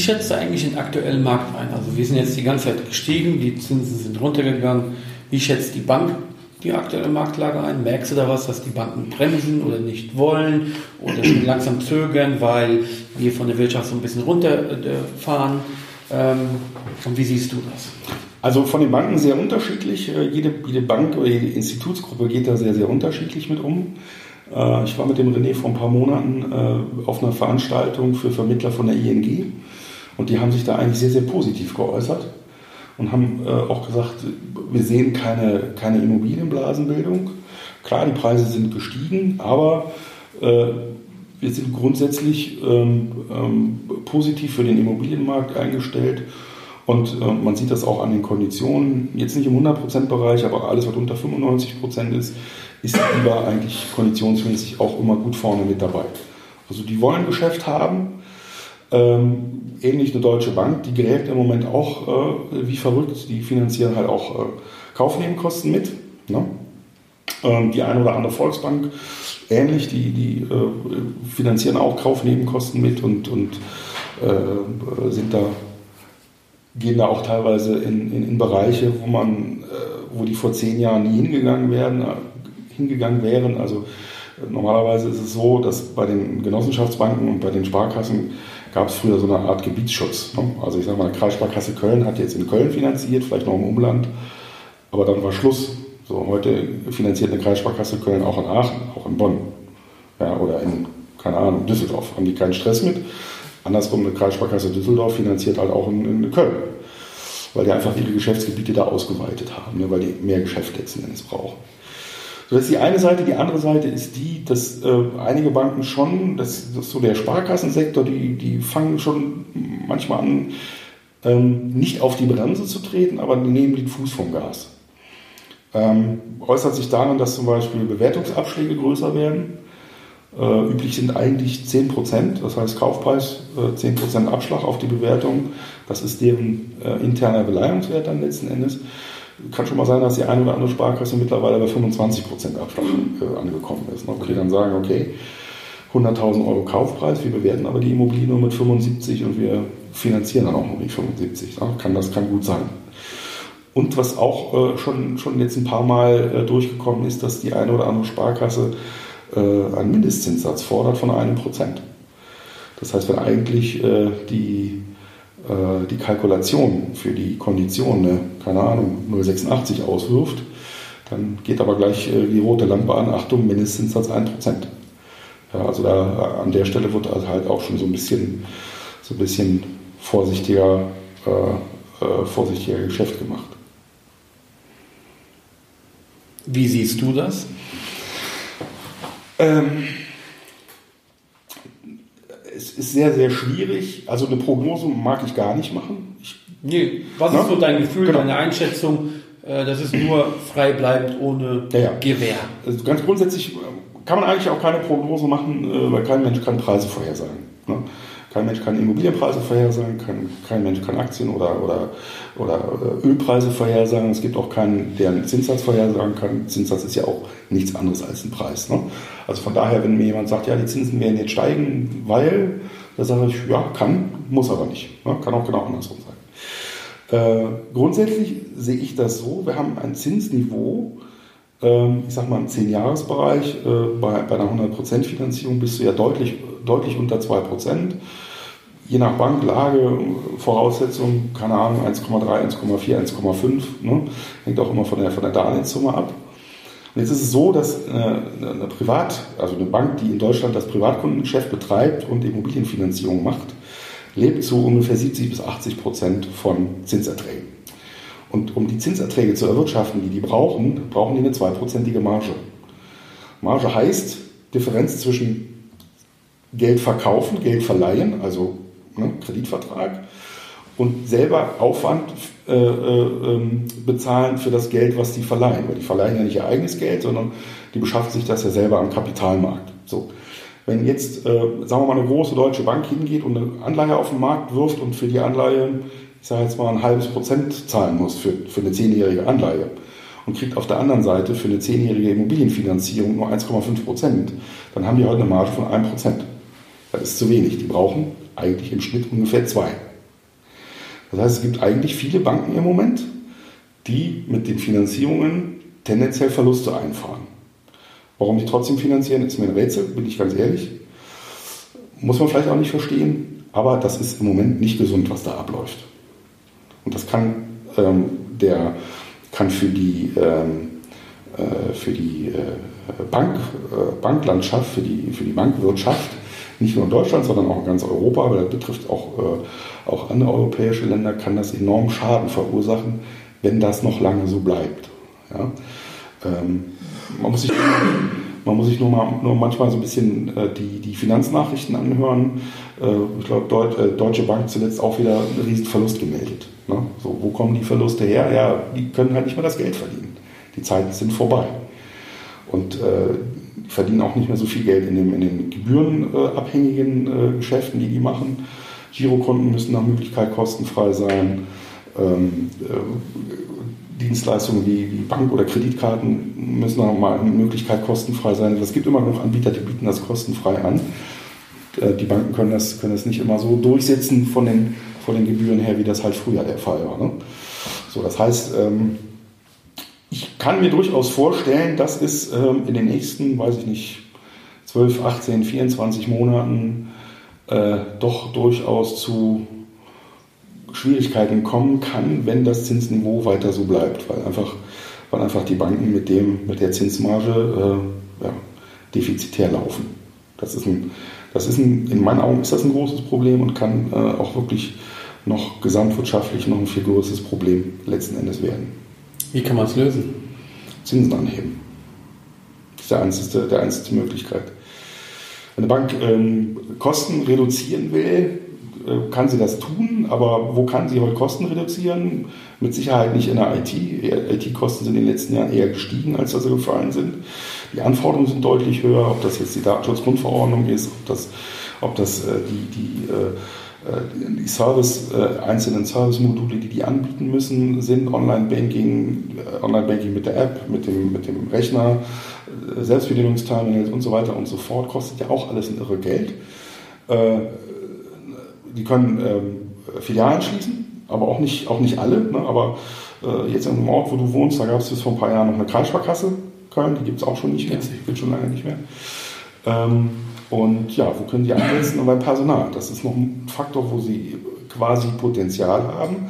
Wie schätzt du eigentlich den aktuellen Markt ein? Also wir sind jetzt die ganze Zeit gestiegen, die Zinsen sind runtergegangen. Wie schätzt die Bank die aktuelle Marktlage ein? Merkst du da was, dass die Banken bremsen oder nicht wollen oder schon langsam zögern, weil wir von der Wirtschaft so ein bisschen runterfahren? Ähm, und wie siehst du das? Also von den Banken sehr unterschiedlich. Äh, jede, jede Bank oder jede Institutsgruppe geht da sehr, sehr unterschiedlich mit um. Äh, ich war mit dem René vor ein paar Monaten äh, auf einer Veranstaltung für Vermittler von der ING und die haben sich da eigentlich sehr, sehr positiv geäußert und haben äh, auch gesagt, wir sehen keine, keine Immobilienblasenbildung. Klar, die Preise sind gestiegen, aber äh, wir sind grundsätzlich ähm, ähm, positiv für den Immobilienmarkt eingestellt. Und äh, man sieht das auch an den Konditionen, jetzt nicht im 100%-Bereich, aber alles, was unter 95% ist, ist lieber eigentlich konditionsmäßig auch immer gut vorne mit dabei. Also die wollen Geschäft haben, ähm, ähnlich eine Deutsche Bank, die gräbt im Moment auch äh, wie verrückt. Die finanzieren halt auch äh, Kaufnebenkosten mit. Ne? Ähm, die eine oder andere Volksbank ähnlich, die, die äh, finanzieren auch Kaufnebenkosten mit und, und äh, sind da, gehen da auch teilweise in, in, in Bereiche, wo man, äh, wo die vor zehn Jahren nie hingegangen werden, äh, hingegangen wären. Also normalerweise ist es so, dass bei den Genossenschaftsbanken und bei den Sparkassen gab es früher so eine Art Gebietsschutz. Ne? Also ich sage mal, Kreissparkasse Köln hat jetzt in Köln finanziert, vielleicht noch im Umland, aber dann war Schluss. So, heute finanziert eine Kreissparkasse Köln auch in Aachen, auch in Bonn ja, oder in, keine Ahnung, Düsseldorf. Haben die keinen Stress mit. Andersrum, eine Kreissparkasse Düsseldorf finanziert halt auch in, in Köln, weil die einfach ihre Geschäftsgebiete da ausgeweitet haben, ne? weil die mehr Geschäft letzten Endes brauchen. Das ist die eine Seite. Die andere Seite ist die, dass äh, einige Banken schon, das, das ist so der Sparkassensektor, die, die fangen schon manchmal an, ähm, nicht auf die Bremse zu treten, aber die nehmen den Fuß vom Gas. Ähm, äußert sich darin, dass zum Beispiel Bewertungsabschläge größer werden. Äh, üblich sind eigentlich 10%, das heißt Kaufpreis äh, 10% Abschlag auf die Bewertung. Das ist deren äh, interner Beleihungswert dann letzten Endes kann schon mal sein, dass die eine oder andere Sparkasse mittlerweile bei 25% Abschlag äh, angekommen ist. Ne? Okay, dann sagen, okay, 100.000 Euro Kaufpreis, wir bewerten aber die Immobilie nur mit 75 und wir finanzieren dann auch noch nicht 75. Ne? Kann, das kann gut sein. Und was auch äh, schon, schon jetzt ein paar Mal äh, durchgekommen ist, dass die eine oder andere Sparkasse einen Mindestzinssatz fordert von einem Prozent. Das heißt, wenn eigentlich die die Kalkulation für die Kondition, eine, keine Ahnung, 0,86 auswirft, dann geht aber gleich äh, die rote Lampe an, Achtung, Mindestzinssatz 1%. Ja, also da an der Stelle wird also halt auch schon so ein bisschen, so ein bisschen vorsichtiger, äh, äh, vorsichtiger Geschäft gemacht. Wie siehst du das? Ähm, es ist sehr, sehr schwierig. Also eine Prognose mag ich gar nicht machen. Nee, was ist so dein Gefühl, genau. deine Einschätzung, äh, dass es nur frei bleibt ohne ja, ja. Gewähr? Also ganz grundsätzlich äh, kann man eigentlich auch keine Prognose machen, äh, weil kein Mensch kann Preise vorhersagen. Ne? Kein Mensch kann Immobilienpreise vorhersagen, kein, kein Mensch kann Aktien oder, oder, oder Ölpreise vorhersagen. Es gibt auch keinen, der einen Zinssatz vorhersagen kann. Zinssatz ist ja auch nichts anderes als ein Preis. Ne? Also von daher, wenn mir jemand sagt, ja, die Zinsen werden jetzt steigen, weil, da sage ich, ja, kann, muss aber nicht. Ne? Kann auch genau andersrum sein. Äh, grundsätzlich sehe ich das so, wir haben ein Zinsniveau, äh, ich sage mal im 10-Jahres-Bereich, äh, bei, bei einer 100% Finanzierung bist du ja deutlich deutlich unter 2%. Je nach Banklage, Voraussetzung, keine Ahnung, 1,3, 1,4, 1,5. Ne? Hängt auch immer von der, von der Darlehenssumme ab. Und jetzt ist es so, dass eine, eine Privat, also eine Bank, die in Deutschland das Privatkundengeschäft betreibt und Immobilienfinanzierung macht, lebt zu ungefähr 70 bis 80 Prozent von Zinserträgen. Und um die Zinserträge zu erwirtschaften, die die brauchen, brauchen die eine zweiprozentige Marge. Marge heißt Differenz zwischen Geld verkaufen, Geld verleihen, also ne, Kreditvertrag, und selber Aufwand äh, äh, ähm, bezahlen für das Geld, was die verleihen. Weil die verleihen ja nicht ihr eigenes Geld, sondern die beschaffen sich das ja selber am Kapitalmarkt. So. Wenn jetzt, äh, sagen wir mal, eine große deutsche Bank hingeht und eine Anleihe auf den Markt wirft und für die Anleihe, ich sage jetzt mal, ein halbes Prozent zahlen muss für, für eine zehnjährige Anleihe und kriegt auf der anderen Seite für eine zehnjährige Immobilienfinanzierung nur 1,5 Prozent, dann haben die heute eine Marge von 1 Prozent. Das ist zu wenig. Die brauchen eigentlich im Schnitt ungefähr zwei. Das heißt, es gibt eigentlich viele Banken im Moment, die mit den Finanzierungen tendenziell Verluste einfahren. Warum die trotzdem finanzieren, ist mir ein Rätsel, bin ich ganz ehrlich. Muss man vielleicht auch nicht verstehen, aber das ist im Moment nicht gesund, was da abläuft. Und das kann, ähm, der, kann für die, ähm, äh, für die äh, Bank, äh, Banklandschaft, für die, für die Bankwirtschaft, nicht nur in Deutschland, sondern auch in ganz Europa, aber das betrifft auch, äh, auch andere europäische Länder, kann das enorm Schaden verursachen, wenn das noch lange so bleibt. Ja? Ähm, man muss sich, man muss sich nur, mal, nur manchmal so ein bisschen äh, die, die Finanznachrichten anhören. Äh, ich glaube, Deut, äh, Deutsche Bank zuletzt auch wieder einen riesen Verlust gemeldet. Ne? So, wo kommen die Verluste her? Ja, die können halt nicht mehr das Geld verdienen. Die Zeiten sind vorbei. Und äh, die verdienen auch nicht mehr so viel Geld in, dem, in den gebührenabhängigen äh, Geschäften, die die machen. Girokonten müssen nach Möglichkeit kostenfrei sein. Ähm, Dienstleistungen wie, wie Bank- oder Kreditkarten müssen auch mal eine Möglichkeit kostenfrei sein. Es gibt immer noch Anbieter, die bieten das kostenfrei an. Äh, die Banken können das, können das nicht immer so durchsetzen von den, von den Gebühren her, wie das halt früher der Fall war. Ne? So, das heißt, ähm, ich kann mir durchaus vorstellen, dass es ähm, in den nächsten, weiß ich nicht, 12, 18, 24 Monaten äh, doch durchaus zu Schwierigkeiten kommen kann, wenn das Zinsniveau weiter so bleibt, weil einfach, weil einfach die Banken mit, dem, mit der Zinsmarge äh, ja, defizitär laufen. Das ist, ein, das ist ein, in meinen Augen ist das ein großes Problem und kann äh, auch wirklich noch gesamtwirtschaftlich noch ein viel größeres Problem letzten Endes werden. Wie kann man es lösen? Zinsen anheben. Das ist der einzige, der einzige Möglichkeit. Wenn eine Bank ähm, Kosten reduzieren will, kann sie das tun, aber wo kann sie heute Kosten reduzieren? Mit Sicherheit nicht in der IT. IT-Kosten sind in den letzten Jahren eher gestiegen, als dass sie gefallen sind. Die Anforderungen sind deutlich höher, ob das jetzt die Datenschutzgrundverordnung ist, ob das, ob das äh, die, die, äh, die Service, einzelnen Service-Module, die die anbieten müssen, sind Online-Banking, Online-Banking mit der App, mit dem, mit dem Rechner, Selbstbedienungsterminals und so weiter und so fort, kostet ja auch alles ein irre Geld die können ähm, Filialen schließen, aber auch nicht, auch nicht alle. Ne? Aber äh, jetzt im Ort, wo du wohnst, da gab es bis vor ein paar Jahren noch eine Kreissparkasse Köln, die gibt es auch schon nicht mehr, gibt schon lange nicht mehr. Ähm, und ja, wo können die ansetzen? Beim Personal. Das ist noch ein Faktor, wo sie quasi Potenzial haben.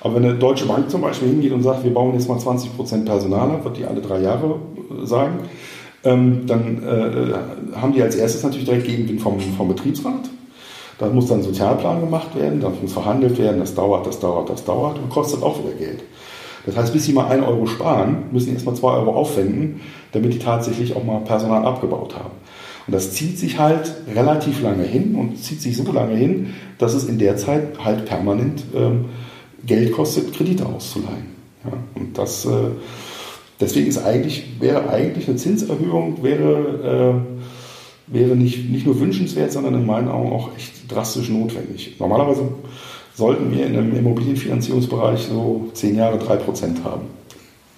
Aber wenn eine Deutsche Bank zum Beispiel hingeht und sagt, wir bauen jetzt mal 20% Personal ab, wird die alle drei Jahre äh, sagen, ähm, dann äh, haben die als erstes natürlich direkt Gegenwind vom, vom Betriebsrat. Da muss dann ein Sozialplan gemacht werden, da muss verhandelt werden, das dauert, das dauert, das dauert und kostet auch wieder Geld. Das heißt, bis sie mal 1 Euro sparen, müssen sie erstmal 2 Euro aufwenden, damit die tatsächlich auch mal Personal abgebaut haben. Und das zieht sich halt relativ lange hin und zieht sich so lange hin, dass es in der Zeit halt permanent ähm, Geld kostet, Kredite auszuleihen. Ja, und das, äh, deswegen ist eigentlich, wäre eigentlich eine Zinserhöhung, wäre, äh, wäre nicht, nicht nur wünschenswert, sondern in meinen Augen auch echt drastisch notwendig. Normalerweise sollten wir in einem Immobilienfinanzierungsbereich so zehn Jahre 3% haben.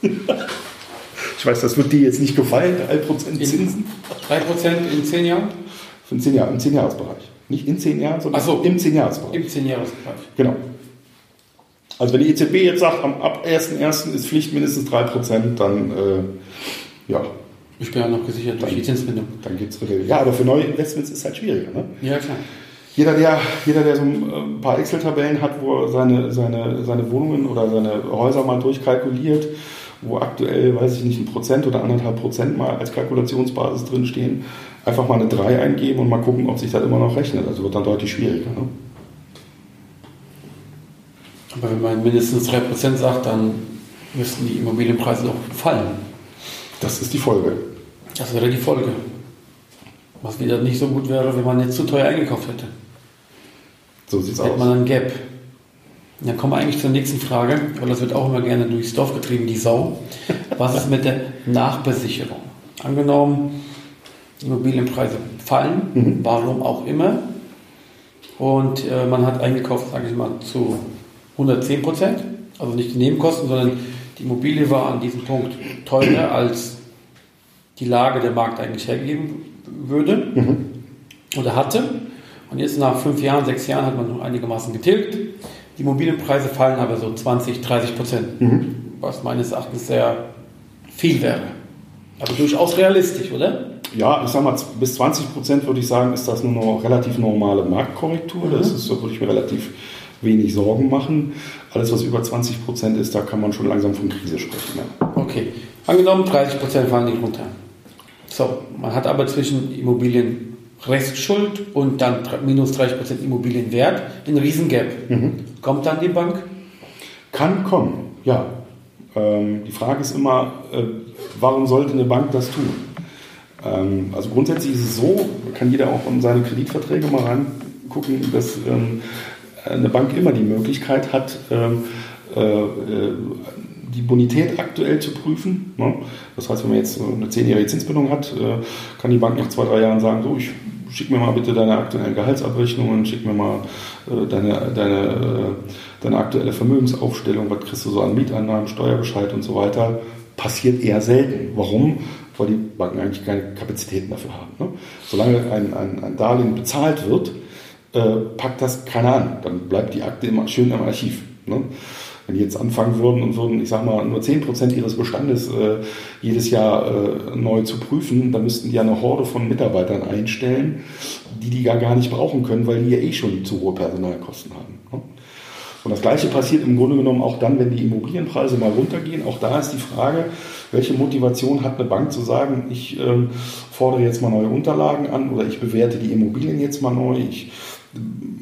ich weiß, das wird dir jetzt nicht gefallen, 3% Zinsen. 3% in zehn Jahren? Für zehn Jahre, im 10-Jahres-Bereich. Nicht in zehn Jahren, sondern so. im 10-Jahres-Bereich. Im 10-Jahres-Bereich. Genau. Also wenn die EZB jetzt sagt, ab 1.1. ist Pflicht mindestens 3%, dann äh, ja, ich bin ja noch gesichert durch die Zinsbindung. Dann geht's wieder. Ja, aber für neue Investments ist es halt schwieriger. Ne? Ja, klar. Jeder, der, jeder, der so ein paar Excel-Tabellen hat, wo er seine, seine, seine Wohnungen oder seine Häuser mal durchkalkuliert, wo aktuell, weiß ich nicht, ein Prozent oder anderthalb Prozent mal als Kalkulationsbasis drinstehen, einfach mal eine 3 eingeben und mal gucken, ob sich das immer noch rechnet. Also wird dann deutlich schwieriger. Ne? Aber wenn man mindestens 3% sagt, dann müssten die Immobilienpreise doch fallen. Das ist die Folge. Das wäre die Folge. Was wieder nicht so gut wäre, wenn man jetzt zu teuer eingekauft hätte. So sieht's Hätte aus. man einen Gap. Dann kommen wir eigentlich zur nächsten Frage, weil das wird auch immer gerne durchs Dorf getrieben, die Sau. Was ist mit der Nachbesicherung? Angenommen, Immobilienpreise fallen, warum auch immer, und äh, man hat eingekauft, sage ich mal, zu 110 Prozent, also nicht die Nebenkosten, sondern die Immobilie war an diesem Punkt teurer, als die Lage der Markt eigentlich hergeben würde oder hatte. Und jetzt nach fünf Jahren, sechs Jahren hat man noch einigermaßen getilgt. Die Immobilienpreise fallen aber so 20, 30 Prozent, was meines Erachtens sehr viel wäre. Aber durchaus realistisch, oder? Ja, ich sag mal, bis 20 Prozent würde ich sagen, ist das nur noch relativ normale Marktkorrektur. Das ist, da würde ich mir relativ wenig Sorgen machen. Alles, was über 20 Prozent ist, da kann man schon langsam von Krise sprechen. Ja. Okay. Angenommen, 30 Prozent fallen nicht runter. So, man hat aber zwischen Immobilien Restschuld und dann minus 30 Prozent Immobilienwert einen riesen Gap. Kommt dann die Bank? Kann kommen, ja. Ähm, die Frage ist immer, äh, warum sollte eine Bank das tun? Ähm, also grundsätzlich ist es so, kann jeder auch in seine Kreditverträge mal reingucken, dass ähm, eine Bank immer die Möglichkeit hat, ähm, äh, äh, die Bonität aktuell zu prüfen. Ne? Das heißt, wenn man jetzt so eine zehnjährige Zinsbindung hat, äh, kann die Bank nach zwei, drei Jahren sagen, so, ich schick mir mal bitte deine aktuellen Gehaltsabrechnungen, schick mir mal äh, deine, deine, äh, deine aktuelle Vermögensaufstellung, was kriegst du so an Mieteinnahmen, Steuerbescheid und so weiter. Passiert eher selten. Warum? Weil die Banken eigentlich keine Kapazitäten dafür haben. Ne? Solange ein, ein, ein Darlehen bezahlt wird, äh, packt das keiner an. Dann bleibt die Akte immer schön im Archiv. Ne? Wenn die jetzt anfangen würden und würden, ich sag mal, nur 10% ihres Bestandes äh, jedes Jahr äh, neu zu prüfen, dann müssten die ja eine Horde von Mitarbeitern einstellen, die die gar, gar nicht brauchen können, weil die ja eh schon zu hohe Personalkosten haben. Ne? Und das Gleiche passiert im Grunde genommen auch dann, wenn die Immobilienpreise mal runtergehen. Auch da ist die Frage, welche Motivation hat eine Bank zu sagen, ich ähm, fordere jetzt mal neue Unterlagen an oder ich bewerte die Immobilien jetzt mal neu. Ich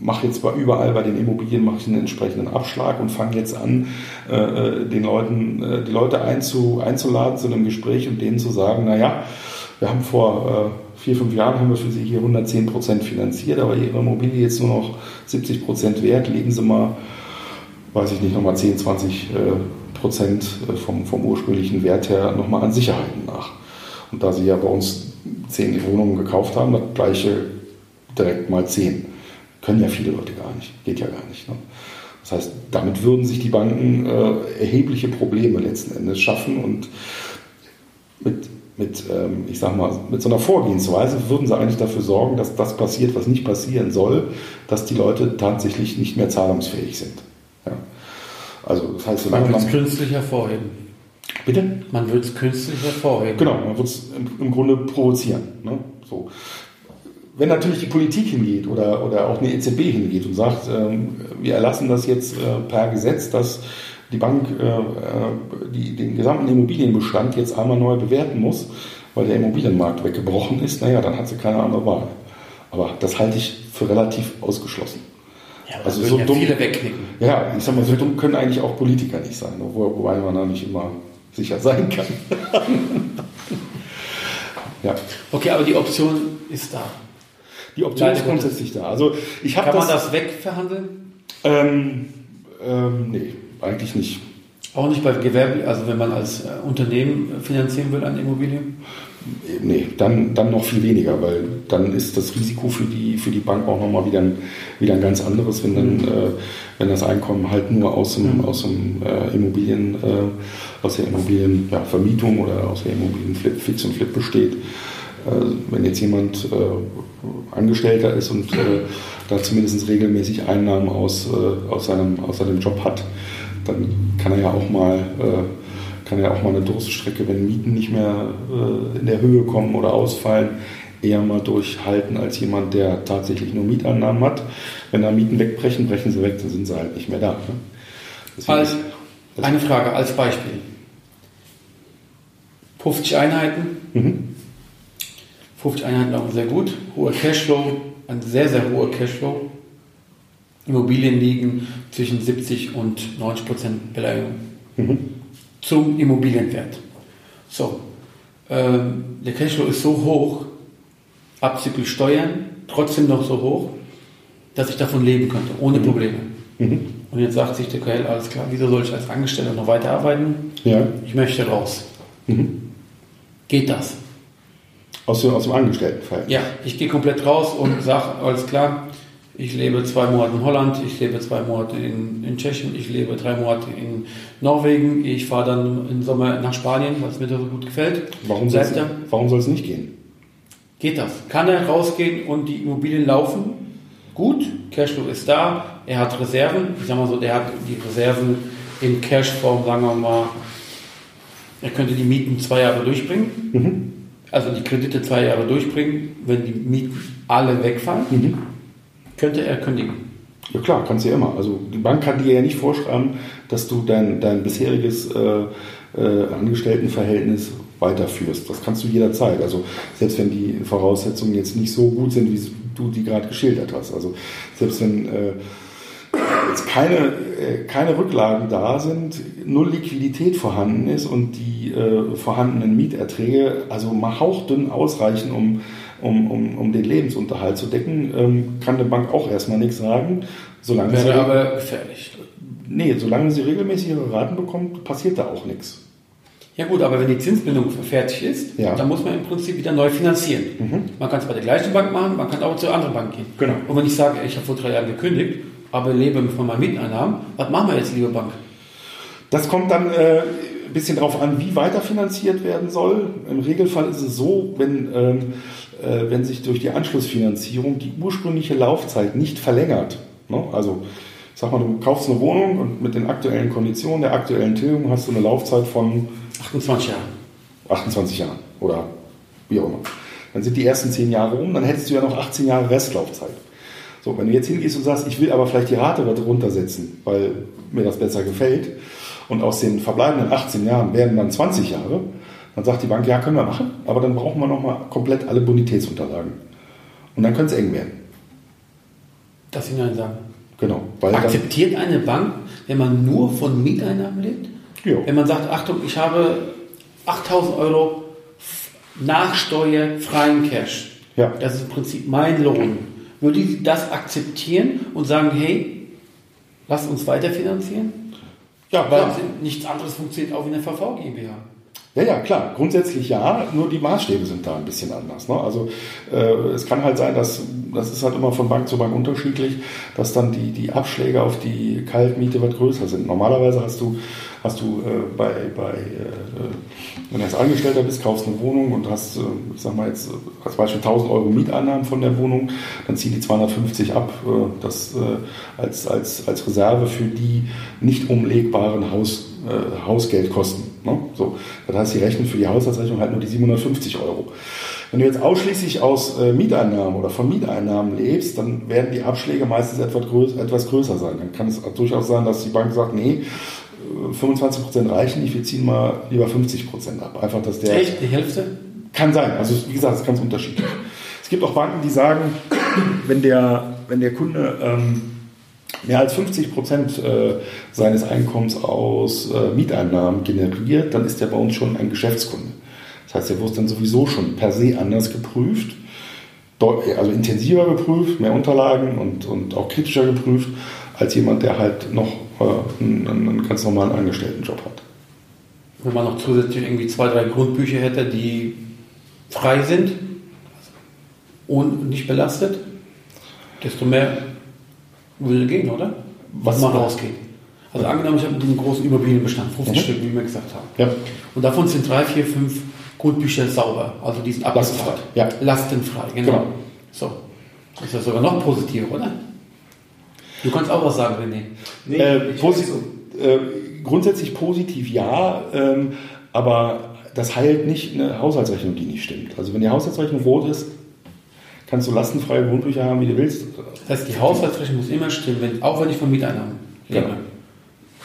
mache jetzt bei überall bei den Immobilien mache ich einen entsprechenden Abschlag und fange jetzt an, äh, äh, den Leuten, äh, die Leute einzu, einzuladen zu einem Gespräch und denen zu sagen, naja, wir haben vor äh, vier, fünf Jahren haben wir für Sie hier 110 Prozent finanziert, aber Ihre Immobilie jetzt nur noch 70 Prozent wert, legen Sie mal, weiß ich nicht, nochmal 10, 20 äh, Prozent vom, vom ursprünglichen Wert her nochmal an Sicherheiten nach. Und da Sie ja bei uns zehn Wohnungen gekauft haben, das gleiche direkt mal zehn. Können ja viele Leute gar nicht. Geht ja gar nicht. Ne? Das heißt, damit würden sich die Banken äh, erhebliche Probleme letzten Endes schaffen und mit, mit ähm, ich sag mal, mit so einer Vorgehensweise würden sie eigentlich dafür sorgen, dass das passiert, was nicht passieren soll, dass die Leute tatsächlich nicht mehr zahlungsfähig sind. Ja. Also das heißt, Man wird es künstlich hervorheben. bitte? Man wird es künstlich hervorheben. Genau, man wird es im, im Grunde provozieren. Ne? So. Wenn natürlich die Politik hingeht oder, oder auch eine EZB hingeht und sagt, ähm, wir erlassen das jetzt äh, per Gesetz, dass die Bank äh, äh, die, den gesamten Immobilienbestand jetzt einmal neu bewerten muss, weil der Immobilienmarkt weggebrochen ist, naja, dann hat sie keine andere Wahl. Aber das halte ich für relativ ausgeschlossen. Ja, aber Also so ja dumm- viele wegknicken. Ja, ich sag mal, so dumm können eigentlich auch Politiker nicht sein, wo, wobei man da nicht immer sicher sein kann. ja. Okay, aber die Option ist da. Die Option Leider ist grundsätzlich da. Also ich Kann man das. das wegverhandeln? Ähm, ähm, nee, eigentlich nicht. Auch nicht bei Gewerbe, also wenn man als äh, Unternehmen finanzieren will an Immobilien? Nee, dann, dann noch viel weniger, weil dann ist das Risiko für die, für die Bank auch nochmal wieder ein, wieder ein ganz anderes, wenn dann, äh, wenn das Einkommen halt nur aus dem, aus dem äh, Immobilien, äh, aus der Immobilienvermietung ja, oder aus der Immobilienflip, Fix und Flip besteht. Äh, wenn jetzt jemand äh, Angestellter ist und äh, da zumindest regelmäßig Einnahmen aus, äh, aus, seinem, aus seinem Job hat, dann kann er ja auch mal äh, kann ja auch mal eine Durststrecke, wenn Mieten nicht mehr äh, in der Höhe kommen oder ausfallen, eher mal durchhalten als jemand, der tatsächlich nur Mietannahmen hat. Wenn da Mieten wegbrechen, brechen sie weg, dann sind sie halt nicht mehr da. Ne? Als, eine Frage als Beispiel. 50 Einheiten. Mhm. 50 Einheiten auch sehr gut. Hoher Cashflow, ein sehr, sehr hoher Cashflow. Immobilien liegen zwischen 70 und 90 Prozent Beleihung Mhm. zum Immobilienwert. So, ähm, der Cashflow ist so hoch, abzüglich Steuern, trotzdem noch so hoch, dass ich davon leben könnte, ohne Probleme. Und jetzt sagt sich der KL, alles klar, wieso soll ich als Angestellter noch weiterarbeiten? Ja. Ich möchte raus. Geht das? Aus dem, aus dem Angestelltenverhältnis. Ja, ich gehe komplett raus und sage, alles klar, ich lebe zwei Monate in Holland, ich lebe zwei Monate in, in Tschechien, ich lebe drei Monate in Norwegen, ich fahre dann im Sommer nach Spanien, weil es mir da so gut gefällt. Warum soll Bleibt warum soll es nicht gehen? Geht das? Kann er rausgehen und die Immobilien laufen? Gut, Cashflow ist da, er hat Reserven, ich sag mal so, der hat die Reserven in Cashform, sagen wir mal, er könnte die Mieten zwei Jahre durchbringen, also die Kredite zwei Jahre durchbringen, wenn die Mieten alle wegfallen, könnte er kündigen. Ja klar, kannst du ja immer. Also die Bank kann dir ja nicht vorschreiben, dass du dein, dein bisheriges äh, äh, Angestelltenverhältnis weiterführst. Das kannst du jederzeit. Also selbst wenn die Voraussetzungen jetzt nicht so gut sind, wie du die gerade geschildert hast. Also selbst wenn äh, jetzt keine, äh, keine Rücklagen da sind, null Liquidität vorhanden ist und die äh, vorhandenen Mieterträge also mal hauchdünn ausreichen, um, um, um, um den Lebensunterhalt zu decken, ähm, kann eine Bank auch erstmal nichts sagen. Solange sie, Wäre aber gefährlich. nee, solange sie regelmäßig ihre Raten bekommt, passiert da auch nichts. Ja gut, aber wenn die Zinsbindung fertig ist, Ja. dann muss man im Prinzip wieder neu finanzieren. Man kann es bei der gleichen Bank machen, man kann auch zur anderen Bank gehen. Genau. Und wenn ich sage, ich habe vor drei Jahren gekündigt, aber lebe von meinen Mieteinnahmen, was machen wir jetzt, liebe Bank? Das kommt dann äh, ein bisschen darauf an, wie weiterfinanziert werden soll. Im Regelfall ist es so, wenn, ähm, äh, wenn sich durch die Anschlussfinanzierung die ursprüngliche Laufzeit nicht verlängert. Ne? Also, sag mal, du kaufst eine Wohnung und mit den aktuellen Konditionen der aktuellen Tilgung hast du eine Laufzeit von 28 Jahre. 28 Jahren oder wie auch immer. Dann sind die ersten 10 Jahre um, dann hättest du ja noch 18 Jahre Restlaufzeit. So, wenn du jetzt hingehst und sagst, ich will aber vielleicht die Rate runtersetzen, weil mir das besser gefällt, und aus den verbleibenden 18 Jahren werden dann 20 Jahre, dann sagt die Bank, ja, können wir machen, aber dann brauchen wir nochmal komplett alle Bonitätsunterlagen. Und dann könnte es eng werden. Das hinein sagen. Genau. Akzeptiert eine Bank, wenn man nur von Mieteinnahmen lebt? Ja. Wenn man sagt, Achtung, ich habe 8000 Euro nach Steuer freien Cash. Ja. Das ist im Prinzip mein Lohn. Würde sie das akzeptieren und sagen, hey, lasst uns weiterfinanzieren? ja, Weil klar. nichts anderes funktioniert auch wie eine VV GmbH. Ja, ja, klar. Grundsätzlich ja, nur die Maßstäbe sind da ein bisschen anders. Ne? Also äh, es kann halt sein, dass das ist halt immer von Bank zu Bank unterschiedlich, dass dann die, die Abschläge auf die Kaltmiete was größer sind. Normalerweise hast du, hast du äh, bei, bei äh, wenn du als Angestellter bist, kaufst eine Wohnung und hast, äh, ich sag mal jetzt, äh, als Beispiel 1000 Euro Mieteinnahmen von der Wohnung, dann ziehen die 250 ab, das als, als, als Reserve für die nicht umlegbaren Haus, Hausgeldkosten. Ne? So, das heißt, sie rechnen für die Haushaltsrechnung halt nur die 750 Euro. Wenn du jetzt ausschließlich aus äh, Mieteinnahmen oder von Mieteinnahmen lebst, dann werden die Abschläge meistens etwas, größ etwas größer sein. Dann kann es durchaus sein, dass die Bank sagt, nee, äh, 25% reichen nicht, wir ziehen mal lieber 50% ab. Einfach, dass der... Echt? Die Hälfte? Kann sein. Also wie gesagt, es ist ganz unterschiedlich. Es gibt auch Banken, die sagen, wenn der, wenn der Kunde ähm, mehr als 50 Prozent äh, seines Einkommens aus äh, Mieteinnahmen generiert, dann ist er bei uns schon ein Geschäftskunde. Das heißt, er wird dann sowieso schon per se anders geprüft, also intensiver geprüft, mehr Unterlagen und, und auch kritischer geprüft, als jemand, der halt noch einen, einen ganz normalen Angestelltenjob hat. Wenn man noch zusätzlich irgendwie zwei, drei Grundbücher hätte, die frei sind und nicht belastet, desto mehr würde gehen, oder? Was mal rausgeht. Also angenommen, ich habe einen großen Immobilienbestand, 50 Mhm. Stück, wie wir gesagt haben. Ja. Und davon sind drei, vier, fünf Grundbücher sauber, also die sind Lastenfrei, abgezahlt. ja. Lastenfrei, genau. Genau. So. Das ist ja sogar noch positiver, oder? Du kannst auch was sagen, René. Äh, posi äh, grundsätzlich positiv ja, ähm, aber das heilt nicht eine Haushaltsrechnung, die nicht stimmt. Also wenn die Haushaltsrechnung rot ist, kannst du lastenfreie Grundbücher haben, wie du willst. Das heißt, die Haushaltsrechnung muss immer stimmen, wenn, auch wenn ich von Mieteinnahmen lebe. Genau.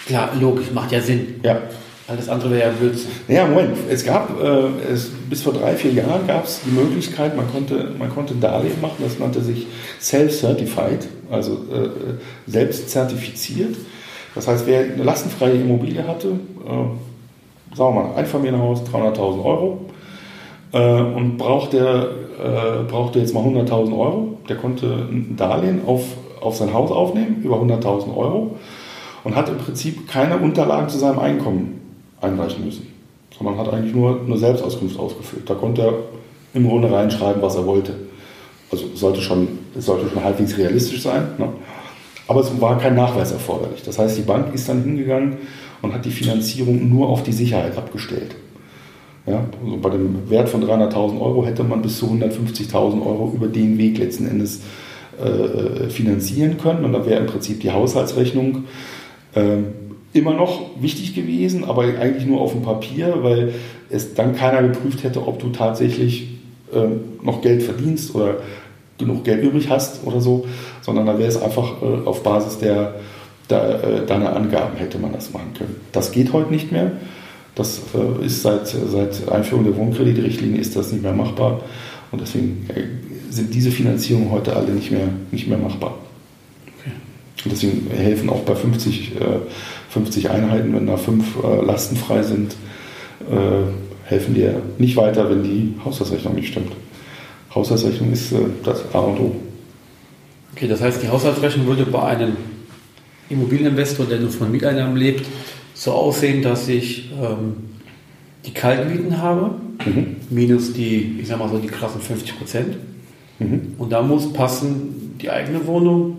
Klar, logisch, macht ja Sinn. Ja. Alles andere wäre ja Blödsinn. Naja, Moment. Es gab, äh, es, bis vor drei, vier Jahren gab es die Möglichkeit, man konnte, man konnte ein Darlehen machen, das nannte sich Self-Certified, also äh, selbst zertifiziert. Das heißt, wer eine lastenfreie Immobilie hatte, äh, sagen wir mal, ein Einfamilienhaus, 300.000 Euro, äh, und brauchte äh, brauchte jetzt mal 100.000 Euro. Der konnte ein Darlehen auf, auf sein Haus aufnehmen, über 100.000 Euro, und hat im Prinzip keine Unterlagen zu seinem Einkommen einreichen müssen, sondern hat eigentlich nur eine Selbstauskunft ausgefüllt. Da konnte er im Grunde reinschreiben, was er wollte. Also sollte schon, es sollte schon halbwegs realistisch sein. Ne? Aber es war kein Nachweis erforderlich. Das heißt, die Bank ist dann hingegangen und hat die Finanzierung nur auf die Sicherheit abgestellt. Ja, also bei dem Wert von 300.000 Euro hätte man bis zu 150.000 Euro über den Weg letzten Endes äh, finanzieren können. Und da wäre im Prinzip die Haushaltsrechnung äh, immer noch wichtig gewesen, aber eigentlich nur auf dem Papier, weil es dann keiner geprüft hätte, ob du tatsächlich äh, noch Geld verdienst oder genug Geld übrig hast oder so, sondern da wäre es einfach äh, auf Basis der, der äh, deiner Angaben hätte man das machen können. Das geht heute nicht mehr. Das äh, ist seit, seit Einführung der Wohnkreditrichtlinie ist das nicht mehr machbar und deswegen äh, sind diese Finanzierungen heute alle nicht mehr, nicht mehr machbar. Okay. Und deswegen helfen auch bei 50, 50 äh, Einheiten, wenn da fünf lastenfrei sind, helfen dir nicht weiter, wenn die Haushaltsrechnung nicht stimmt. Haushaltsrechnung ist das A und O. Okay, das heißt, die Haushaltsrechnung würde bei einem Immobilieninvestor, der nur von Mieteinnahmen lebt, so aussehen, dass ich ähm, die Kaltmieten habe, mhm. minus die, ich sag mal so, die krassen 50 Prozent. Mhm. Und da muss passen die eigene Wohnung,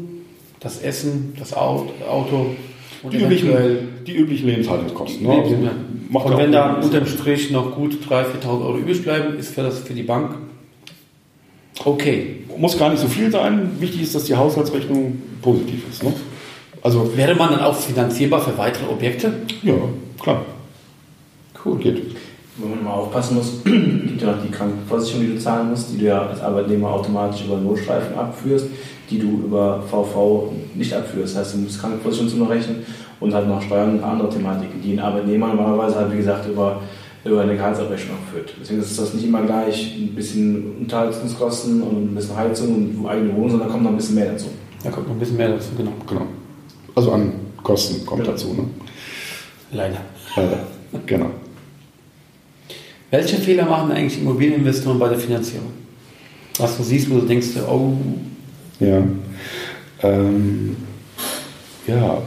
das Essen, das Auto und die üblichen, die üblichen Lebenshaltungskosten. Ne? Also und wenn da unterm Strich noch gut 3.000, 4.000 Euro übrig bleiben, ist für, das, für die Bank okay. Muss gar nicht so viel sein. Wichtig ist, dass die Haushaltsrechnung positiv ist. Ne? Also Wäre man dann auch finanzierbar für weitere Objekte? Ja, klar. Cool. Geht. Wo man mal aufpassen muss, gibt ja noch die Krankenversicherung, die du zahlen musst, die du ja als Arbeitnehmer automatisch über Notstreifen abführst, die du über VV nicht abführst. Das heißt, du musst Krankenversicherung zu rechnen und halt noch Steuern und andere Thematiken, die ein Arbeitnehmer normalerweise halt, wie gesagt, über, über eine Gehaltsabrechnung führt. Deswegen ist das nicht immer gleich ein bisschen Unterhaltungskosten und ein bisschen Heizung und eigene Wohnung, sondern da kommt noch ein bisschen mehr dazu. Da kommt noch ein bisschen mehr dazu, genau. genau. Also an Kosten kommt ja. dazu. Ne? Leider. Leider, genau. Welche Fehler machen eigentlich Immobilieninvestoren bei der Finanzierung? Was du siehst, wo du denkst, oh. Ja. Ähm, ja.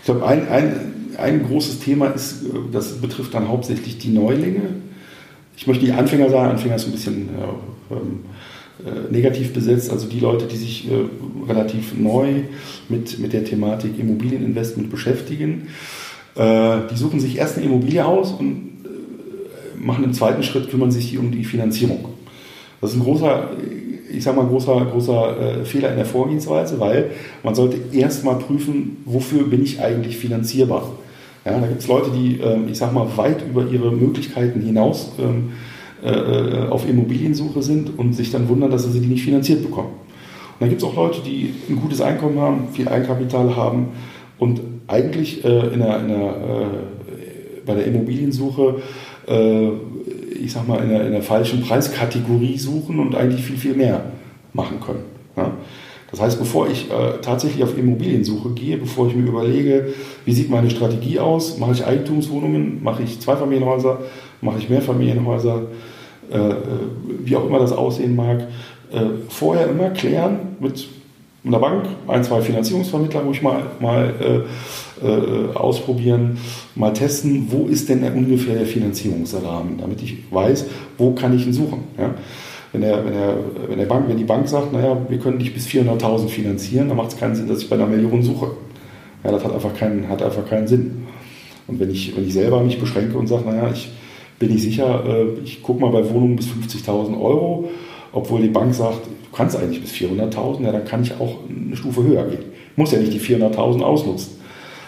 Ich glaube, ein, ein, ein großes Thema ist, das betrifft dann hauptsächlich die Neulinge. Ich möchte die Anfänger sagen, Anfänger ist ein bisschen ja, ähm, äh, negativ besetzt, also die Leute, die sich äh, relativ neu mit, mit der Thematik Immobilieninvestment beschäftigen, äh, die suchen sich erst eine Immobilie aus und äh, machen im zweiten Schritt, kümmern sich um die Finanzierung. Das ist ein großer, ich sag mal, großer, großer äh, Fehler in der Vorgehensweise, weil man sollte erst mal prüfen, wofür bin ich eigentlich finanzierbar. Ja, da gibt es Leute, die, ähm, ich sag mal, weit über ihre Möglichkeiten hinaus ähm, äh, auf Immobiliensuche sind und sich dann wundern, dass sie die nicht finanziert bekommen. Und dann gibt es auch Leute, die ein gutes Einkommen haben, viel Eigenkapital haben und eigentlich äh, in der, in der, äh, bei der Immobiliensuche, ich sag mal, in der, in der, falschen Preiskategorie suchen und eigentlich viel, viel mehr machen können. Ja? Das heißt, bevor ich äh, tatsächlich auf Immobiliensuche gehe, bevor ich mir überlege, wie sieht meine Strategie aus, mache ich Eigentumswohnungen, mache ich Zweifamilienhäuser, mache ich Mehrfamilienhäuser, äh, äh, wie auch immer das aussehen mag, äh, vorher immer klären mit einer Bank, ein, zwei Finanzierungsvermittler, ich mal, mal äh, äh, ausprobieren, mal testen, wo ist denn ungefähr der Finanzierungsrahmen, damit ich weiß, wo kann ich ihn suchen. Ja? Wenn, der, wenn, der, wenn, der Bank, wenn die Bank sagt, naja, wir können dich bis 400.000 finanzieren, dann macht es keinen Sinn, dass ich bei einer Million suche. Ja, das hat einfach keinen, hat einfach keinen Sinn. Und wenn ich, wenn ich selber mich beschränke und sage, naja, ich bin ich sicher, äh, ich gucke mal bei Wohnungen bis 50.000 Euro, obwohl die Bank sagt, du kannst eigentlich bis 400.000, ja, dann kann ich auch eine Stufe höher gehen. Ich muss ja nicht die 400.000 ausnutzen.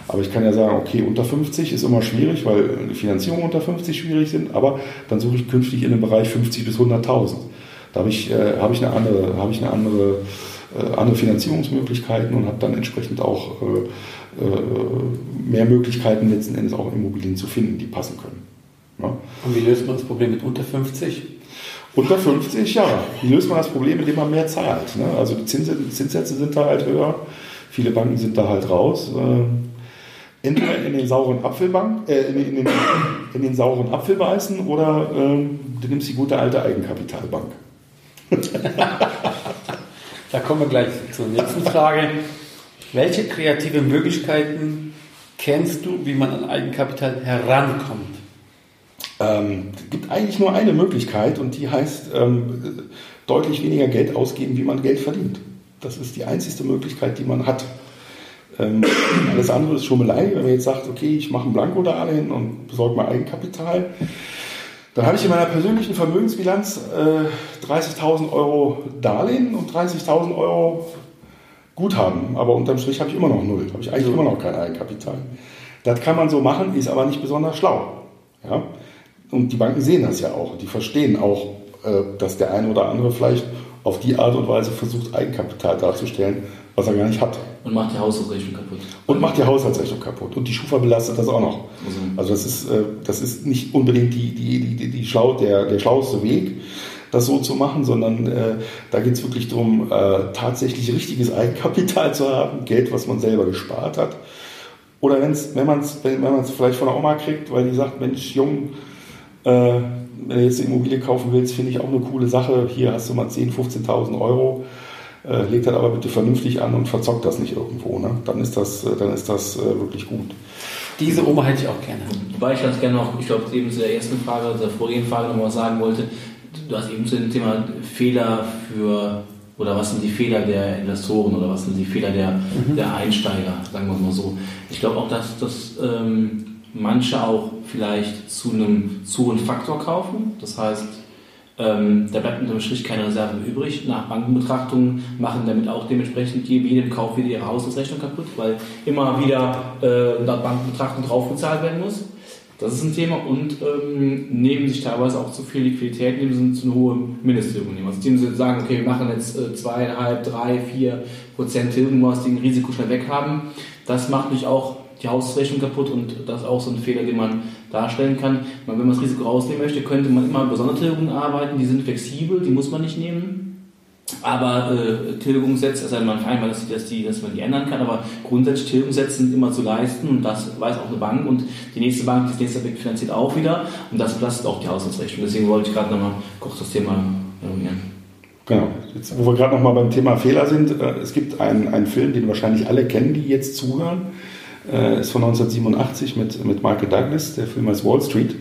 Aber ich kann ja sagen, okay, unter 50 ist immer schwierig, weil Finanzierungen unter 50 schwierig sind, aber dann suche ich künftig in dem Bereich 50 bis 100.000. Da habe ich, äh, hab ich eine andere, hab ich eine andere, äh, andere Finanzierungsmöglichkeiten und habe dann entsprechend auch äh, äh, mehr Möglichkeiten letzten Endes auch Immobilien zu finden, die passen können. Ja. Und wie löst man das Problem mit unter 50? Unter 50, ja. Wie löst man das Problem, indem man mehr zahlt? Ne? Also die Zinssätze sind da halt höher, viele Banken sind da halt raus. Äh, entweder in den sauren Apfelbank, äh, in, in, den, in den sauren Apfel beißen oder äh, du nimmst die gute alte Eigenkapitalbank. Da kommen wir gleich zur nächsten Frage. Welche kreative Möglichkeiten kennst du, wie man an Eigenkapital herankommt? Ähm, es gibt eigentlich nur eine Möglichkeit und die heißt ähm, deutlich weniger Geld ausgeben, wie man Geld verdient. Das ist die einzige Möglichkeit, die man hat. Ähm, alles andere ist Schummelei. Wenn man jetzt sagt, okay, ich mache ein Blankodarlehen und besorge mal Eigenkapital, dann habe ich in meiner persönlichen Vermögensbilanz äh, 30.000 Euro Darlehen und 30.000 Euro Guthaben. Aber unterm Strich habe ich immer noch null. Habe ich eigentlich immer noch kein Eigenkapital. Das kann man so machen, ist aber nicht besonders schlau. Ja? Und die Banken sehen das ja auch. Die verstehen auch, äh, dass der eine oder andere vielleicht auf die Art und Weise versucht, Eigenkapital darzustellen, was er gar nicht hat. Und macht die Haushaltsrechnung kaputt. Und macht die Haushaltsrechnung kaputt. Und die Schufa belastet das auch noch. Also, also das, ist, äh, das ist nicht unbedingt die, die, die, die schlau, der, der schlauste Weg, das so zu machen, sondern äh, da geht es wirklich darum, äh, tatsächlich richtiges Eigenkapital zu haben, Geld, was man selber gespart hat. Oder wenn's, wenn man es wenn, wenn vielleicht von der Oma kriegt, weil die sagt, Mensch, Jung, äh, wenn du jetzt eine Immobilie kaufen willst, finde ich auch eine coole Sache. Hier hast du mal 10.000, 15.000 Euro. Äh, leg das aber bitte vernünftig an und verzockt das nicht irgendwo. Ne? Dann ist das, äh, dann ist das äh, wirklich gut. Diese Oma hätte ich auch gerne. Wobei ich ganz gerne noch, ich glaube, eben zu der ersten Frage, der vorigen Frage noch was sagen wollte. Du hast eben zu dem Thema Fehler für, oder was sind die Fehler der Investoren oder was sind die Fehler der, mhm. der Einsteiger, sagen wir mal so. Ich glaube auch, dass das ähm, manche auch vielleicht zu einem zu hohen Faktor kaufen. Das heißt, ähm, da bleibt unterm Strich keine Reserve übrig. Nach Bankenbetrachtungen machen damit auch dementsprechend jedem Kauf wieder ihre Haushaltsrechnung kaputt, weil immer wieder äh, nach Bankenbetrachtung draufgezahlt werden muss. Das ist ein Thema und ähm, nehmen sich teilweise auch zu viel Liquidität, nehmen sie zu eine hohe Mindesttilgung nehmen. Also die sagen, okay, wir machen jetzt äh, zweieinhalb, drei, vier Prozent Tilgung, was die ein Risiko schnell weg haben. Das macht mich auch die Hausrechnung kaputt und das ist auch so ein Fehler, den man darstellen kann. Wenn man das Risiko rausnehmen möchte, könnte man immer über Sondertilgungen arbeiten, die sind flexibel, die muss man nicht nehmen. Aber äh, Tilgungssätze, also man vereinbart, dass, dass, die, dass man die ändern kann, aber grundsätzlich Tilgungssätze sind immer zu leisten und das weiß auch eine Bank und die nächste Bank, das nächste Objekt finanziert auch wieder und das belastet auch die Haushaltsrechnung. Deswegen wollte ich gerade nochmal kurz das Thema eruieren. Genau. Jetzt, wo wir gerade nochmal beim Thema Fehler sind, äh, es gibt einen, einen Film, den wahrscheinlich alle kennen, die jetzt zuhören äh, ist von 1987 mit, mit Michael Douglas. Der Film heißt Wall Street.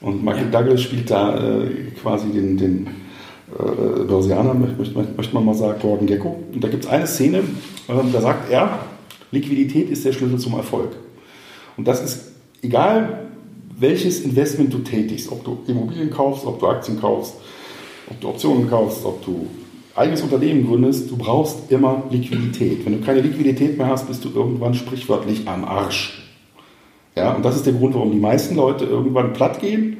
Und Michael ja. Douglas spielt da äh, quasi den, den äh, Börsianer, möchte, möchte man mal sagen, Gordon Gecko. Und da gibt es eine Szene, äh, da sagt er, Liquidität ist der Schlüssel zum Erfolg. Und das ist egal, welches Investment du tätigst, ob du Immobilien kaufst, ob du Aktien kaufst, ob du Optionen kaufst, ob du eigenes Unternehmen gründest, du brauchst immer Liquidität. Wenn du keine Liquidität mehr hast, bist du irgendwann sprichwörtlich am Arsch. Ja, und das ist der Grund, warum die meisten Leute irgendwann platt gehen,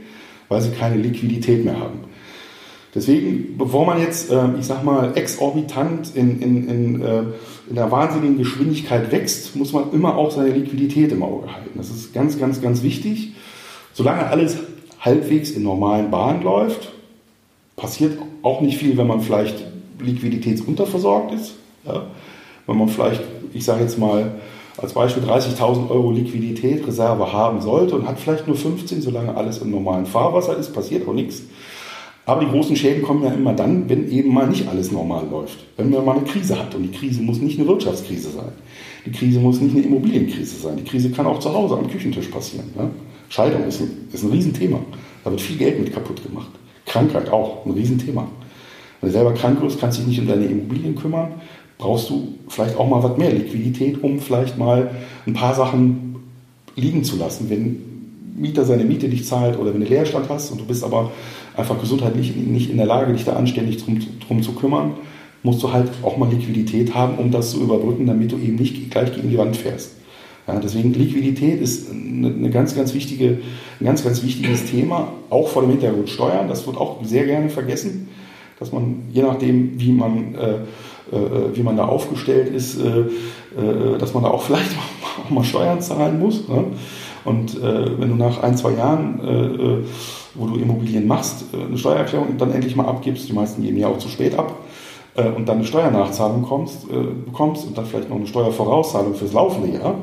weil sie keine Liquidität mehr haben. Deswegen, bevor man jetzt, äh, ich sag mal, exorbitant in, in, in, äh, in der wahnsinnigen Geschwindigkeit wächst, muss man immer auch seine Liquidität im Auge halten. Das ist ganz, ganz, ganz wichtig. Solange alles halbwegs in normalen Bahnen läuft, passiert auch nicht viel, wenn man vielleicht liquiditätsunterversorgt ist. Ja? Wenn man vielleicht, ich sage jetzt mal als Beispiel 30.000 Euro Liquidität, Reserve haben sollte und hat vielleicht nur 15, solange alles im normalen Fahrwasser ist, passiert auch nichts. Aber die großen Schäden kommen ja immer dann, wenn eben mal nicht alles normal läuft. Wenn man mal eine Krise hat. Und die Krise muss nicht eine Wirtschaftskrise sein. Die Krise muss nicht eine Immobilienkrise sein. Die Krise kann auch zu Hause am Küchentisch passieren. Ja? Scheidung ist ein, ist ein Riesenthema. Da wird viel Geld mit kaputt gemacht. Krankheit auch, ein Riesenthema. Wenn du selber krank wirst, kannst dich nicht um deine Immobilien kümmern, brauchst du vielleicht auch mal was mehr Liquidität, um vielleicht mal ein paar Sachen liegen zu lassen. Wenn Mieter seine Miete nicht zahlt oder wenn du Leerstand hast und du bist aber einfach gesundheitlich nicht in der Lage, dich da anständig drum, drum zu kümmern, musst du halt auch mal Liquidität haben, um das zu überbrücken, damit du eben nicht gleich gegen die Wand fährst. Ja, deswegen Liquidität ist eine, ganz, ganz wichtige, ein ganz, ganz wichtiges Thema, auch vor dem Hintergrund Steuern. Das wird auch sehr gerne vergessen dass man je nachdem, wie man, äh, äh, wie man da aufgestellt ist, äh, äh dass man da auch vielleicht auch mal Steuern zahlen muss. Ne? Und äh, wenn du nach ein, zwei Jahren, äh, wo du Immobilien machst, eine Steuererklärung dann endlich mal abgibst, die meisten geben ja auch zu spät ab, und dann eine Steuernachzahlung kommst, bekommst und dann vielleicht noch eine Steuervorauszahlung fürs laufende Jahr,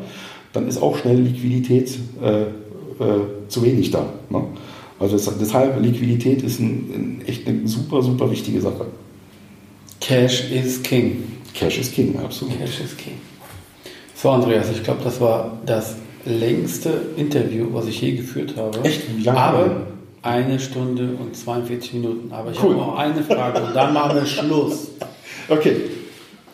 dann ist auch schnell Liquidität zu wenig da. Ne? Also das, deshalb Liquidität ist ein, ein, echt eine super, super wichtige Sache. Cash is King. Cash is King, absolut. Cash is King. So, Andreas, ich glaube, das war das längste Interview, was ich je geführt habe. Echt? Wie lange? Aber eine Stunde und 42 Minuten. Aber ich Cool. habe noch eine Frage und dann machen wir Schluss. Okay.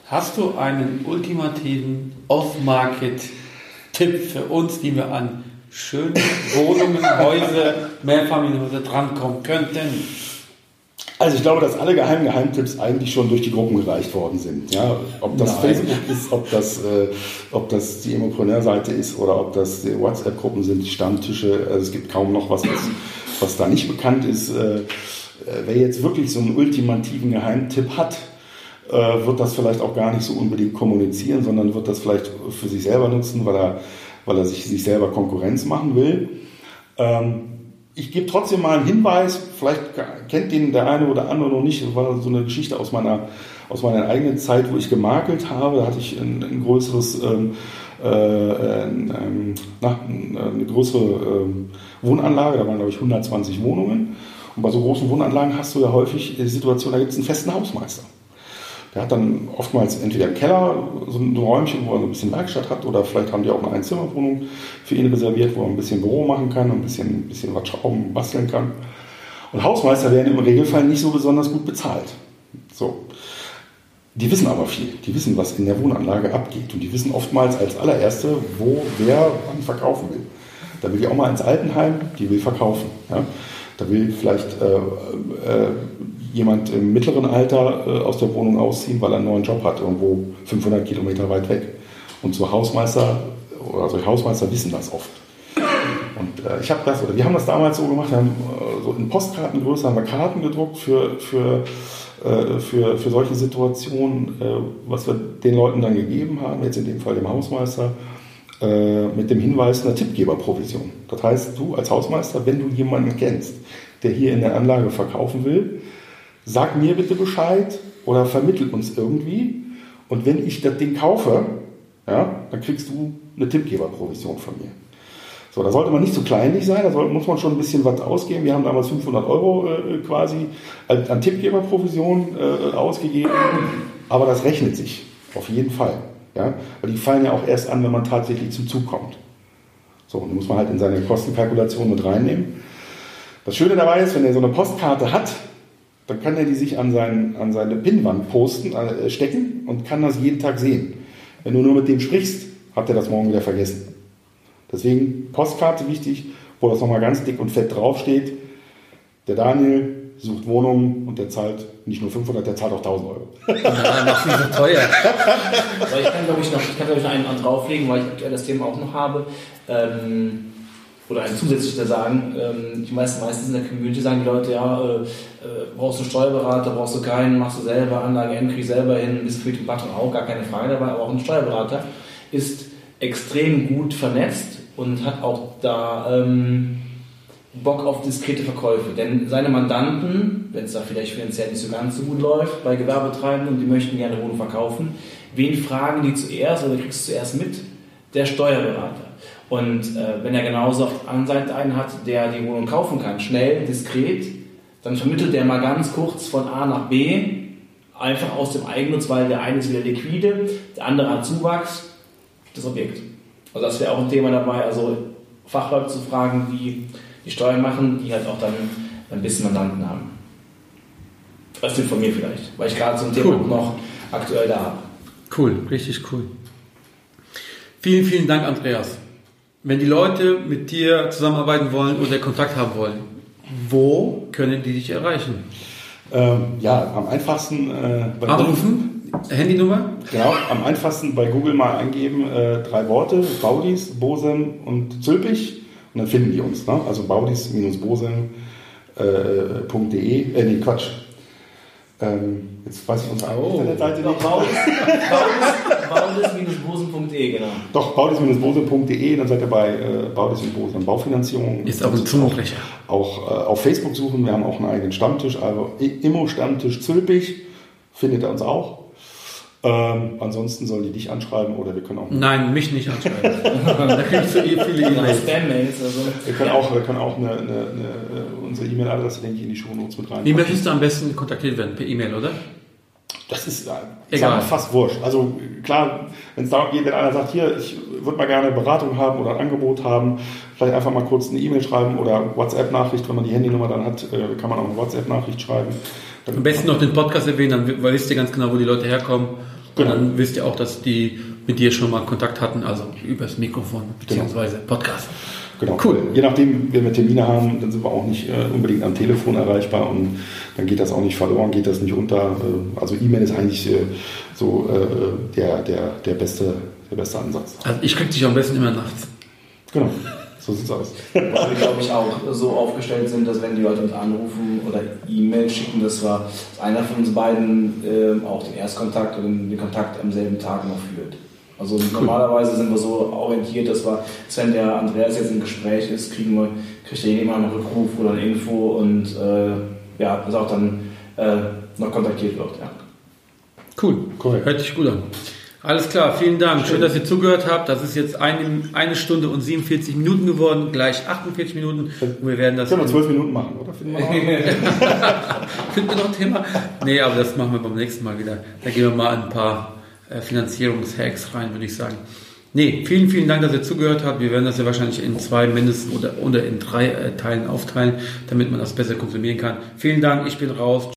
Hast du einen ultimativen Off-Market-Tipp für uns, die wir an schöne Wohnungen, Häuser, Mehrfamilienhäuser drankommen könnten? Also ich glaube, dass alle geheimen Geheimtipps eigentlich schon durch die Gruppen gereicht worden sind. Ja, ob das Nein. Facebook ist, ob das, äh, ob das die Emopreneur-Seite ist oder ob das die WhatsApp-Gruppen sind, die Stammtische. Also es gibt kaum noch was, was, was da nicht bekannt ist. Äh, äh, wer jetzt wirklich so einen ultimativen Geheimtipp hat, äh, wird das vielleicht auch gar nicht so unbedingt kommunizieren, sondern wird das vielleicht für sich selber nutzen, weil er, weil er sich, sich selber Konkurrenz machen will. Ähm, ich gebe trotzdem mal einen Hinweis, vielleicht kennt den der eine oder andere noch nicht, das war so eine Geschichte aus meiner, aus meiner eigenen Zeit, wo ich gemakelt habe. Da hatte ich ein, ein größeres, ähm, äh, ähm, na, eine größere ähm, Wohnanlage, da waren glaube ich 120 Wohnungen. Und bei so großen Wohnanlagen hast du ja häufig die Situation, da gibt es einen festen Hausmeister. Der hat dann oftmals entweder im Keller so ein Räumchen, wo er so ein bisschen Werkstatt hat, oder vielleicht haben die auch eine Einzimmerwohnung für ihn reserviert, wo er ein bisschen Büro machen kann, ein bisschen, ein bisschen was schrauben, basteln kann. Und Hausmeister werden im Regelfall nicht so besonders gut bezahlt. So. Die wissen aber viel. Die wissen, was in der Wohnanlage abgeht. Und die wissen oftmals als allererste, wo wer wann verkaufen will. Da will die auch mal ins Altenheim, die will verkaufen. Ja? Da will vielleicht äh, äh, jemand im mittleren Alter äh, aus der Wohnung ausziehen, weil er einen neuen Job hat, irgendwo 500 Kilometer weit weg. Und so Hausmeister oder solche Hausmeister wissen das oft. Und äh, ich habe das, oder wir haben das damals so gemacht, wir haben äh, so in Postkartengröße haben wir Karten gedruckt für, für, für, für solche Situationen, was wir den Leuten dann gegeben haben, jetzt in dem Fall dem Hausmeister, mit dem Hinweis einer Tippgeberprovision. Das heißt, du als Hausmeister, wenn du jemanden kennst, der hier in der Anlage verkaufen will, sag mir bitte Bescheid oder vermittel uns irgendwie. Und wenn ich das Ding kaufe, ja, dann kriegst du eine Tippgeberprovision von mir. So, da sollte man nicht zu kleinlich sein, da muss man schon ein bisschen was ausgeben. Wir haben damals 500 Euro äh, quasi an, Tippgeberprovision äh, ausgegeben, aber das rechnet sich auf jeden Fall. Ja? Weil die fallen ja auch erst an, wenn man tatsächlich zum Zug kommt. So, und muss man halt in seine Kostenkalkulation mit reinnehmen. Das Schöne dabei ist, wenn er so eine Postkarte hat, dann kann er die sich an, seinen, an seine Pinnwand posten, äh, stecken und kann das jeden Tag sehen. Wenn du nur mit dem sprichst, hat er das morgen wieder vergessen. Deswegen Postkarte wichtig, wo das nochmal ganz dick und fett draufsteht. Der Daniel sucht Wohnungen und der zahlt nicht nur 500, der zahlt auch 1000 Euro. Ja, noch viel so teuer. Ich kann, glaube ich, noch, ich kann, glaube ich, noch einen drauflegen, weil ich aktuell das Thema auch noch habe. Ähm, oder einen zusätzlich da sagen, ähm, die meisten, meistens in der Community sagen die Leute, ja, äh, brauchst du einen Steuerberater, brauchst du keinen, machst du selber, Anlage ich selber hin, bist für den Button auch, gar keine Frage dabei, aber auch ein Steuerberater ist extrem gut vernetzt und hat auch da ähm, Bock auf diskrete Verkäufe. Denn seine Mandanten, wenn es da vielleicht finanziell nicht so ganz so gut läuft, bei Gewerbetreibenden die möchten gerne Wohnung verkaufen, wen fragen die zuerst oder kriegst du zuerst mit? Der Steuerberater. Und äh, wenn er genauso auf der anderen Seite einen hat, der die Wohnung kaufen kann, schnell, diskret, dann vermittelt der mal ganz kurz von A nach B, einfach aus dem Eigennutz, weil der eine ist wieder liquide, der andere hat Zuwachs, das Objekt. Also das wäre auch ein Thema dabei, also Fachleute zu fragen, die die Steuern machen, die halt auch dann ein bisschen Mandanten haben. Das sind von mir vielleicht, weil ich gerade so ein Thema Cool. noch aktuell da habe. Cool, richtig cool. Vielen, vielen Dank, Andreas. Wenn die Leute mit dir zusammenarbeiten wollen oder Kontakt haben wollen, wo können die dich erreichen? Ähm, ja, am einfachsten äh, bei Anrufen? Handynummer? Genau, am einfachsten bei Google mal eingeben, äh, drei Worte, Baudis, Bosem und Zülpich und dann finden die uns. Ne? Also baudis-bosem.de, äh, nee, Quatsch. Ähm, jetzt weiß ich unsere Oh. Internetseite nicht. baudis-bosen.de, genau. Doch, baudis-bosem.de, dann seid ihr bei äh, Baudis und Bosem Baufinanzierung. Ist auch ein Zungenbrecher. Auch äh, auf Facebook suchen, wir haben auch einen eigenen Stammtisch, also Immo-Stammtisch Zülpich, findet ihr uns auch. Ähm, ansonsten sollen die dich anschreiben oder wir können auch. Nein, mich nicht anschreiben. da kriegst du eh viele E-Mails. Spam-Mails, also. Wir können auch, wir können auch eine, eine, eine, unsere E-Mail-Adresse, denke ich, in die Shownotes mit rein. Wie möchtest du am besten kontaktiert werden? Per E-Mail, oder? Das ist Egal. sag mal, fast wurscht. Also klar, wenn es darum geht, wenn einer sagt, hier, ich würde mal gerne Beratung haben oder ein Angebot haben, vielleicht einfach mal kurz eine E-Mail schreiben oder WhatsApp-Nachricht, wenn man die Handynummer dann hat, äh, kann man auch eine WhatsApp-Nachricht schreiben. Dann Am besten noch den Podcast erwähnen, dann wi- wisst ihr ganz genau, wo die Leute herkommen. Genau. Und dann wisst ihr auch, dass die mit dir schon mal Kontakt hatten, also übers Mikrofon beziehungsweise Podcast. Genau. Cool. Je nachdem, wenn wir Termine haben, dann sind wir auch nicht äh, unbedingt am Telefon erreichbar und dann geht das auch nicht verloren, geht das nicht unter. Äh, also E-Mail ist eigentlich äh, so äh, der, der, der, beste, der beste Ansatz. Also ich krieg dich am besten immer nachts. Genau, so sieht's aus. Weil wir, glaube ich, auch so aufgestellt sind, dass wenn die Leute uns anrufen oder E-Mail schicken, dass wir dass einer von uns beiden ähm, auch den Erstkontakt oder den Kontakt am selben Tag noch führt. Also normalerweise sind wir so orientiert, dass wir, dass wenn der Andreas jetzt im Gespräch ist, kriegen wir, kriegt er immer einen Rückruf oder eine Info und äh, ja, dass auch dann äh, noch kontaktiert wird. Ja. Cool. Korrekt. Hört sich gut an. Alles klar, vielen Dank. Schön, dass ihr zugehört habt. Das ist jetzt eine, eine Stunde und 47 Minuten geworden, gleich 48 Minuten. Und wir werden das. Können wir zwölf Minuten machen, oder? Finden wir noch? Finden wir noch ein Thema? Nee, aber das machen wir beim nächsten Mal wieder. Da gehen wir mal ein paar äh, Finanzierungshacks rein, würde ich sagen. Nee, vielen, vielen Dank, dass ihr zugehört habt. Wir werden das ja wahrscheinlich in zwei mindestens oder, oder in drei äh, Teilen aufteilen, damit man das besser konsumieren kann. Vielen Dank, ich bin raus.